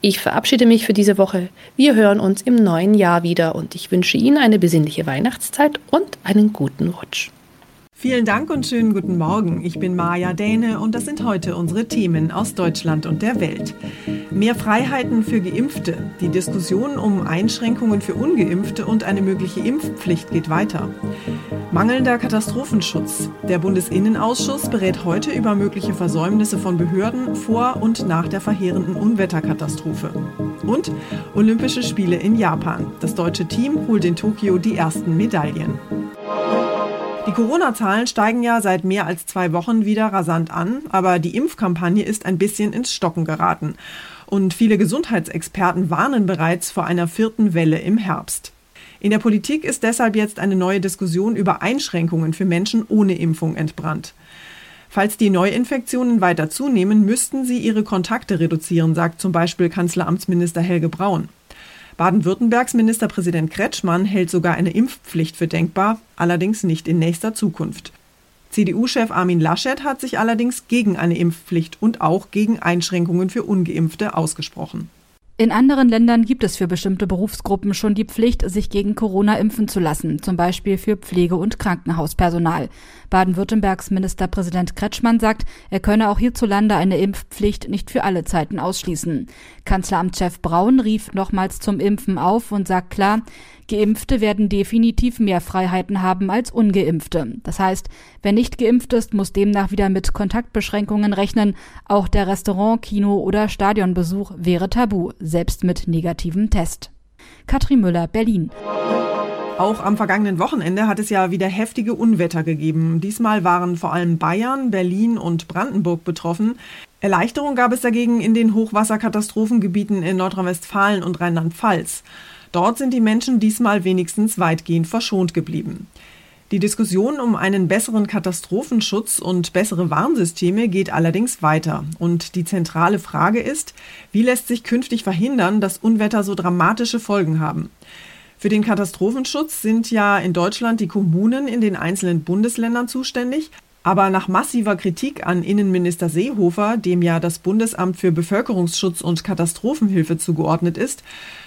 Ich verabschiede mich für diese Woche. Wir hören uns im neuen Jahr wieder und ich wünsche Ihnen eine besinnliche Weihnachtszeit und einen guten Rutsch. Vielen Dank und schönen guten Morgen. Ich bin Maja Däne und das sind heute unsere Themen aus Deutschland und der Welt. Mehr Freiheiten für Geimpfte. Die Diskussion um Einschränkungen für Ungeimpfte und eine mögliche Impfpflicht geht weiter. Mangelnder Katastrophenschutz. Der Bundesinnenausschuss berät heute über mögliche Versäumnisse von Behörden vor und nach der verheerenden Unwetterkatastrophe. Und Olympische Spiele in Japan. Das deutsche Team holt in Tokio die ersten Medaillen. Die Corona-Zahlen steigen ja seit mehr als zwei Wochen wieder rasant an, aber die Impfkampagne ist ein bisschen ins Stocken geraten. Und viele Gesundheitsexperten warnen bereits vor einer vierten Welle im Herbst. In der Politik ist deshalb jetzt eine neue Diskussion über Einschränkungen für Menschen ohne Impfung entbrannt. Falls die Neuinfektionen weiter zunehmen, müssten sie ihre Kontakte reduzieren, sagt zum Beispiel Kanzleramtsminister Helge Braun. Baden-Württembergs Ministerpräsident Kretschmann hält sogar eine Impfpflicht für denkbar, allerdings nicht in nächster Zukunft. CDU-Chef Armin Laschet hat sich allerdings gegen eine Impfpflicht und auch gegen Einschränkungen für ungeimpfte ausgesprochen. In anderen Ländern gibt es für bestimmte Berufsgruppen schon die Pflicht, sich gegen Corona impfen zu lassen, zum Beispiel für Pflege- und Krankenhauspersonal. Baden-Württembergs Ministerpräsident Kretschmann sagt, er könne auch hierzulande eine Impfpflicht nicht für alle Zeiten ausschließen. Kanzleramtschef Braun rief nochmals zum Impfen auf und sagt klar, Geimpfte werden definitiv mehr Freiheiten haben als ungeimpfte. Das heißt, wer nicht geimpft ist, muss demnach wieder mit Kontaktbeschränkungen rechnen. Auch der Restaurant, Kino oder Stadionbesuch wäre tabu, selbst mit negativem Test. Katrin Müller, Berlin. Auch am vergangenen Wochenende hat es ja wieder heftige Unwetter gegeben. Diesmal waren vor allem Bayern, Berlin und Brandenburg betroffen. Erleichterung gab es dagegen in den Hochwasserkatastrophengebieten in Nordrhein-Westfalen und Rheinland-Pfalz. Dort sind die Menschen diesmal wenigstens weitgehend verschont geblieben. Die Diskussion um einen besseren Katastrophenschutz und bessere Warnsysteme geht allerdings weiter. Und die zentrale Frage ist, wie lässt sich künftig verhindern, dass Unwetter so dramatische Folgen haben? Für den Katastrophenschutz sind ja in Deutschland die Kommunen in den einzelnen Bundesländern zuständig. Aber nach massiver Kritik an Innenminister Seehofer, dem ja das Bundesamt für Bevölkerungsschutz und Katastrophenhilfe zugeordnet ist,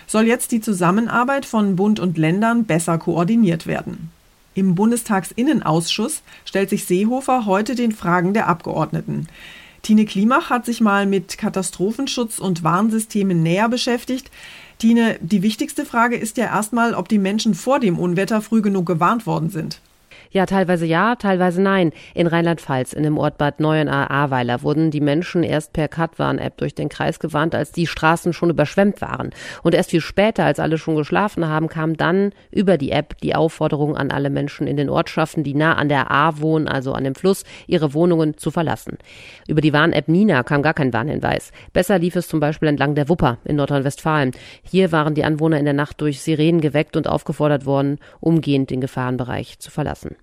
soll jetzt die Zusammenarbeit von Bund und Ländern besser koordiniert werden. Im Bundestagsinnenausschuss stellt sich Seehofer heute den Fragen der Abgeordneten. Tine Klimach hat sich mal mit Katastrophenschutz und Warnsystemen näher beschäftigt. Tine, die wichtigste Frage ist ja erstmal, ob die Menschen vor dem Unwetter früh genug gewarnt worden sind. Ja, teilweise ja, teilweise nein. In Rheinland-Pfalz, in dem Ort Bad Neuenahr-Ahrweiler, wurden die Menschen erst per Katwarn-App durch den Kreis gewarnt, als die Straßen schon überschwemmt waren. Und erst viel später, als alle schon geschlafen haben, kam dann über die App die Aufforderung an alle Menschen in den Ortschaften, die nah an der Ahr wohnen, also an dem Fluss, ihre Wohnungen zu verlassen. Über die Warn-App Nina kam gar kein Warnhinweis. Besser lief es zum Beispiel entlang der Wupper in Nordrhein-Westfalen. Hier waren die Anwohner in der Nacht durch Sirenen geweckt und aufgefordert worden, umgehend den Gefahrenbereich zu verlassen.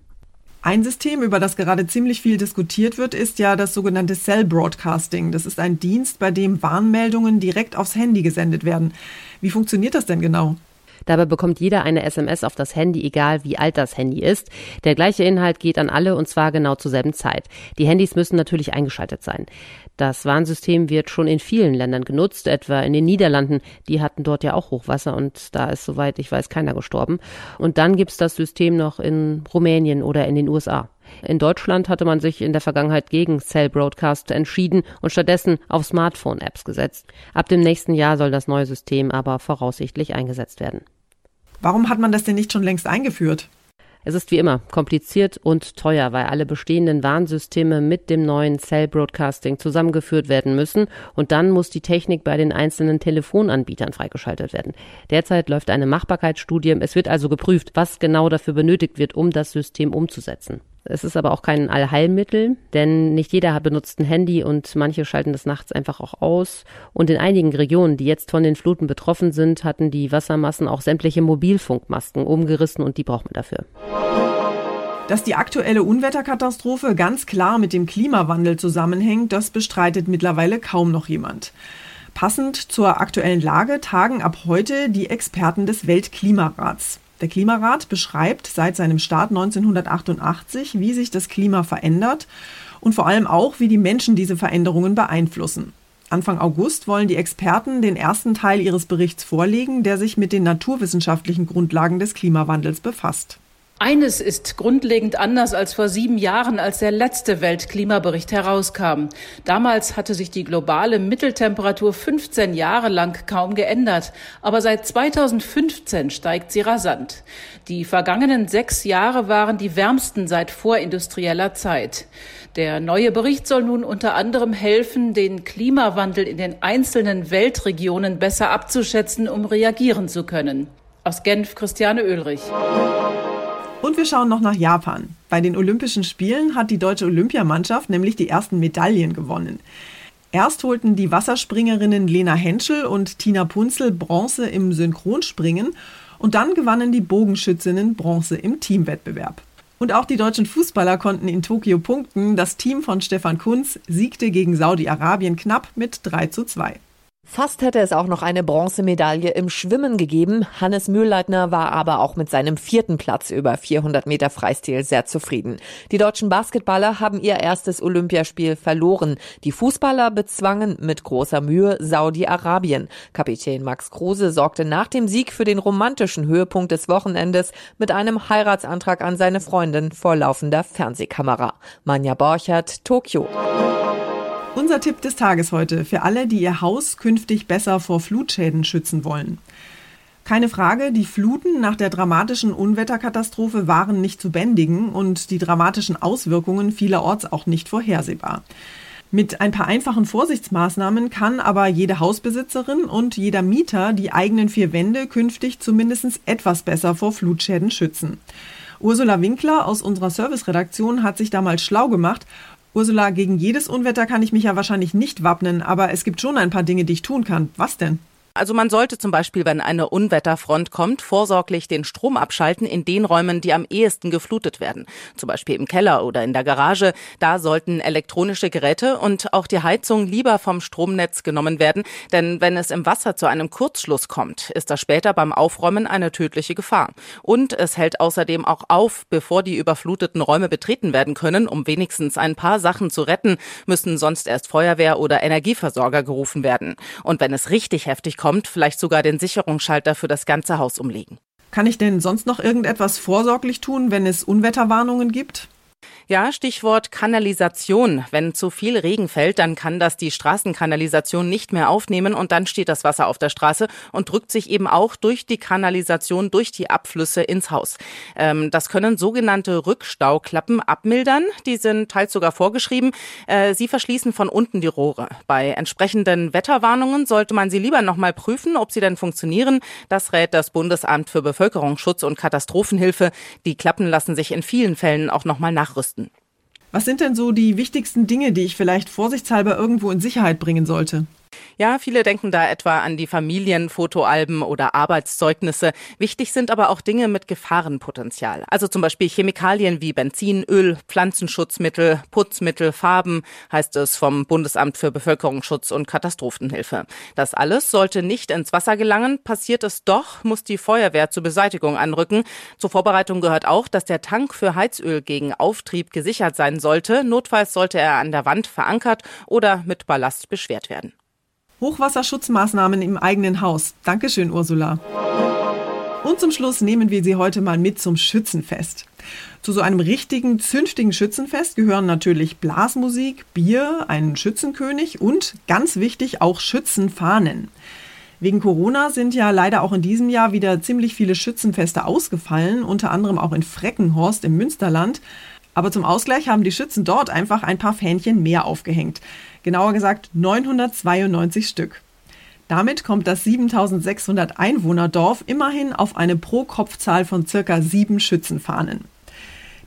Ein System, über das gerade ziemlich viel diskutiert wird, ist ja das sogenannte Cell Broadcasting. Das ist ein Dienst, bei dem Warnmeldungen direkt aufs Handy gesendet werden. Wie funktioniert das denn genau? Dabei bekommt jeder eine SMS auf das Handy, egal wie alt das Handy ist. Der gleiche Inhalt geht an alle und zwar genau zur selben Zeit. Die Handys müssen natürlich eingeschaltet sein. Das Warnsystem wird schon in vielen Ländern genutzt, etwa in den Niederlanden. Die hatten dort ja auch Hochwasser und da ist, soweit ich weiß, keiner gestorben. Und dann gibt's das System noch in Rumänien oder in den USA. In Deutschland hatte man sich in der Vergangenheit gegen Cell Broadcast entschieden und stattdessen auf Smartphone-Apps gesetzt. Ab dem nächsten Jahr soll das neue System aber voraussichtlich eingesetzt werden. Warum hat man das denn nicht schon längst eingeführt? Es ist wie immer kompliziert und teuer, weil alle bestehenden Warnsysteme mit dem neuen Cell Broadcasting zusammengeführt werden müssen und dann muss die Technik bei den einzelnen Telefonanbietern freigeschaltet werden. Derzeit läuft eine Machbarkeitsstudie. Es wird also geprüft, was genau dafür benötigt wird, um das System umzusetzen. Es ist aber auch kein Allheilmittel, denn nicht jeder benutzt ein Handy und manche schalten das nachts einfach auch aus. Und in einigen Regionen, die jetzt von den Fluten betroffen sind, hatten die Wassermassen auch sämtliche Mobilfunkmasken umgerissen und die braucht man dafür. Dass die aktuelle Unwetterkatastrophe ganz klar mit dem Klimawandel zusammenhängt, das bestreitet mittlerweile kaum noch jemand. Passend zur aktuellen Lage tagen ab heute die Experten des Weltklimarats. Der Klimarat beschreibt seit seinem Start 1988, wie sich das Klima verändert und vor allem auch, wie die Menschen diese Veränderungen beeinflussen. Anfang August wollen die Experten den ersten Teil ihres Berichts vorlegen, der sich mit den naturwissenschaftlichen Grundlagen des Klimawandels befasst. Eines ist grundlegend anders als vor sieben Jahren, als der letzte Weltklimabericht herauskam. Damals hatte sich die globale Mitteltemperatur 15 Jahre lang kaum geändert, aber seit 2015 steigt sie rasant. Die vergangenen sechs Jahre waren die wärmsten seit vorindustrieller Zeit. Der neue Bericht soll nun unter anderem helfen, den Klimawandel in den einzelnen Weltregionen besser abzuschätzen, um reagieren zu können. Aus Genf Christiane Oehlrich. Und wir schauen noch nach Japan. Bei den Olympischen Spielen hat die deutsche Olympiamannschaft nämlich die ersten Medaillen gewonnen. Erst holten die Wasserspringerinnen Lena Henschel und Tina Punzel Bronze im Synchronspringen und dann gewannen die Bogenschützinnen Bronze im Teamwettbewerb. Und auch die deutschen Fußballer konnten in Tokio punkten. Das Team von Stefan Kunz siegte gegen Saudi-Arabien knapp mit 3 zu 2. Fast hätte es auch noch eine Bronzemedaille im Schwimmen gegeben. Hannes Mühlleitner war aber auch mit seinem vierten Platz über 400 Meter Freistil sehr zufrieden. Die deutschen Basketballer haben ihr erstes Olympiaspiel verloren. Die Fußballer bezwangen mit großer Mühe Saudi-Arabien. Kapitän Max Kruse sorgte nach dem Sieg für den romantischen Höhepunkt des Wochenendes mit einem Heiratsantrag an seine Freundin vor laufender Fernsehkamera. Manja Borchert, Tokio. Unser Tipp des Tages heute für alle, die ihr Haus künftig besser vor Flutschäden schützen wollen. Keine Frage, die Fluten nach der dramatischen Unwetterkatastrophe waren nicht zu bändigen und die dramatischen Auswirkungen vielerorts auch nicht vorhersehbar. Mit ein paar einfachen Vorsichtsmaßnahmen kann aber jede Hausbesitzerin und jeder Mieter die eigenen vier Wände künftig zumindest etwas besser vor Flutschäden schützen. Ursula Winkler aus unserer Serviceredaktion hat sich damals schlau gemacht Ursula, gegen jedes Unwetter kann ich mich ja wahrscheinlich nicht wappnen, aber es gibt schon ein paar Dinge, die ich tun kann. Was denn? Also man sollte zum Beispiel, wenn eine Unwetterfront kommt, vorsorglich den Strom abschalten in den Räumen, die am ehesten geflutet werden. Zum Beispiel im Keller oder in der Garage. Da sollten elektronische Geräte und auch die Heizung lieber vom Stromnetz genommen werden. Denn wenn es im Wasser zu einem Kurzschluss kommt, ist das später beim Aufräumen eine tödliche Gefahr. Und es hält außerdem auch auf, bevor die überfluteten Räume betreten werden können, um wenigstens ein paar Sachen zu retten, müssen sonst erst Feuerwehr oder Energieversorger gerufen werden. Und wenn es richtig heftig kommt, vielleicht sogar den Sicherungsschalter für das ganze Haus umlegen. Kann ich denn sonst noch irgendetwas vorsorglich tun, wenn es Unwetterwarnungen gibt? Ja, Stichwort Kanalisation. Wenn zu viel Regen fällt, dann kann das die Straßenkanalisation nicht mehr aufnehmen und dann steht das Wasser auf der Straße und drückt sich eben auch durch die Kanalisation, durch die Abflüsse ins Haus. Ähm, das können sogenannte Rückstauklappen abmildern. Die sind teils sogar vorgeschrieben. Äh, sie verschließen von unten die Rohre. Bei entsprechenden Wetterwarnungen sollte man sie lieber nochmal prüfen, ob sie denn funktionieren. Das rät das Bundesamt für Bevölkerungsschutz und Katastrophenhilfe. Die Klappen lassen sich in vielen Fällen auch nochmal nachrüsten. Was sind denn so die wichtigsten Dinge, die ich vielleicht vorsichtshalber irgendwo in Sicherheit bringen sollte? Ja, viele denken da etwa an die Familienfotoalben oder Arbeitszeugnisse. Wichtig sind aber auch Dinge mit Gefahrenpotenzial. Also zum Beispiel Chemikalien wie Benzin, Öl, Pflanzenschutzmittel, Putzmittel, Farben, heißt es vom Bundesamt für Bevölkerungsschutz und Katastrophenhilfe. Das alles sollte nicht ins Wasser gelangen. Passiert es doch, muss die Feuerwehr zur Beseitigung anrücken. Zur Vorbereitung gehört auch, dass der Tank für Heizöl gegen Auftrieb gesichert sein sollte. Notfalls sollte er an der Wand verankert oder mit Ballast beschwert werden. Hochwasserschutzmaßnahmen im eigenen Haus. Dankeschön, Ursula. Und zum Schluss nehmen wir Sie heute mal mit zum Schützenfest. Zu so einem richtigen, zünftigen Schützenfest gehören natürlich Blasmusik, Bier, ein Schützenkönig und ganz wichtig auch Schützenfahnen. Wegen Corona sind ja leider auch in diesem Jahr wieder ziemlich viele Schützenfeste ausgefallen, unter anderem auch in Freckenhorst im Münsterland. Aber zum Ausgleich haben die Schützen dort einfach ein paar Fähnchen mehr aufgehängt. Genauer gesagt 992 Stück. Damit kommt das 7600 Einwohnerdorf immerhin auf eine Pro-Kopf-Zahl von circa sieben Schützenfahnen.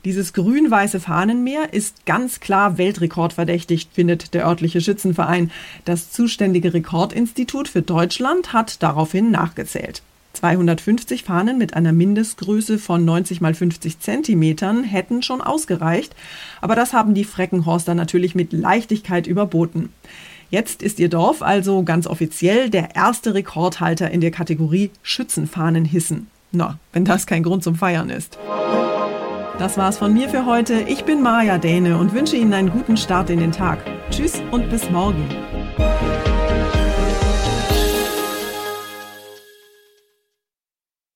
Dieses grün-weiße Fahnenmeer ist ganz klar weltrekordverdächtig, findet der örtliche Schützenverein. Das zuständige Rekordinstitut für Deutschland hat daraufhin nachgezählt. 250 Fahnen mit einer Mindestgröße von 90 mal 50 Zentimetern hätten schon ausgereicht, aber das haben die Freckenhorster natürlich mit Leichtigkeit überboten. Jetzt ist ihr Dorf also ganz offiziell der erste Rekordhalter in der Kategorie Schützenfahnen hissen. Na, wenn das kein Grund zum Feiern ist. Das war's von mir für heute. Ich bin Maja Däne und wünsche Ihnen einen guten Start in den Tag. Tschüss und bis morgen.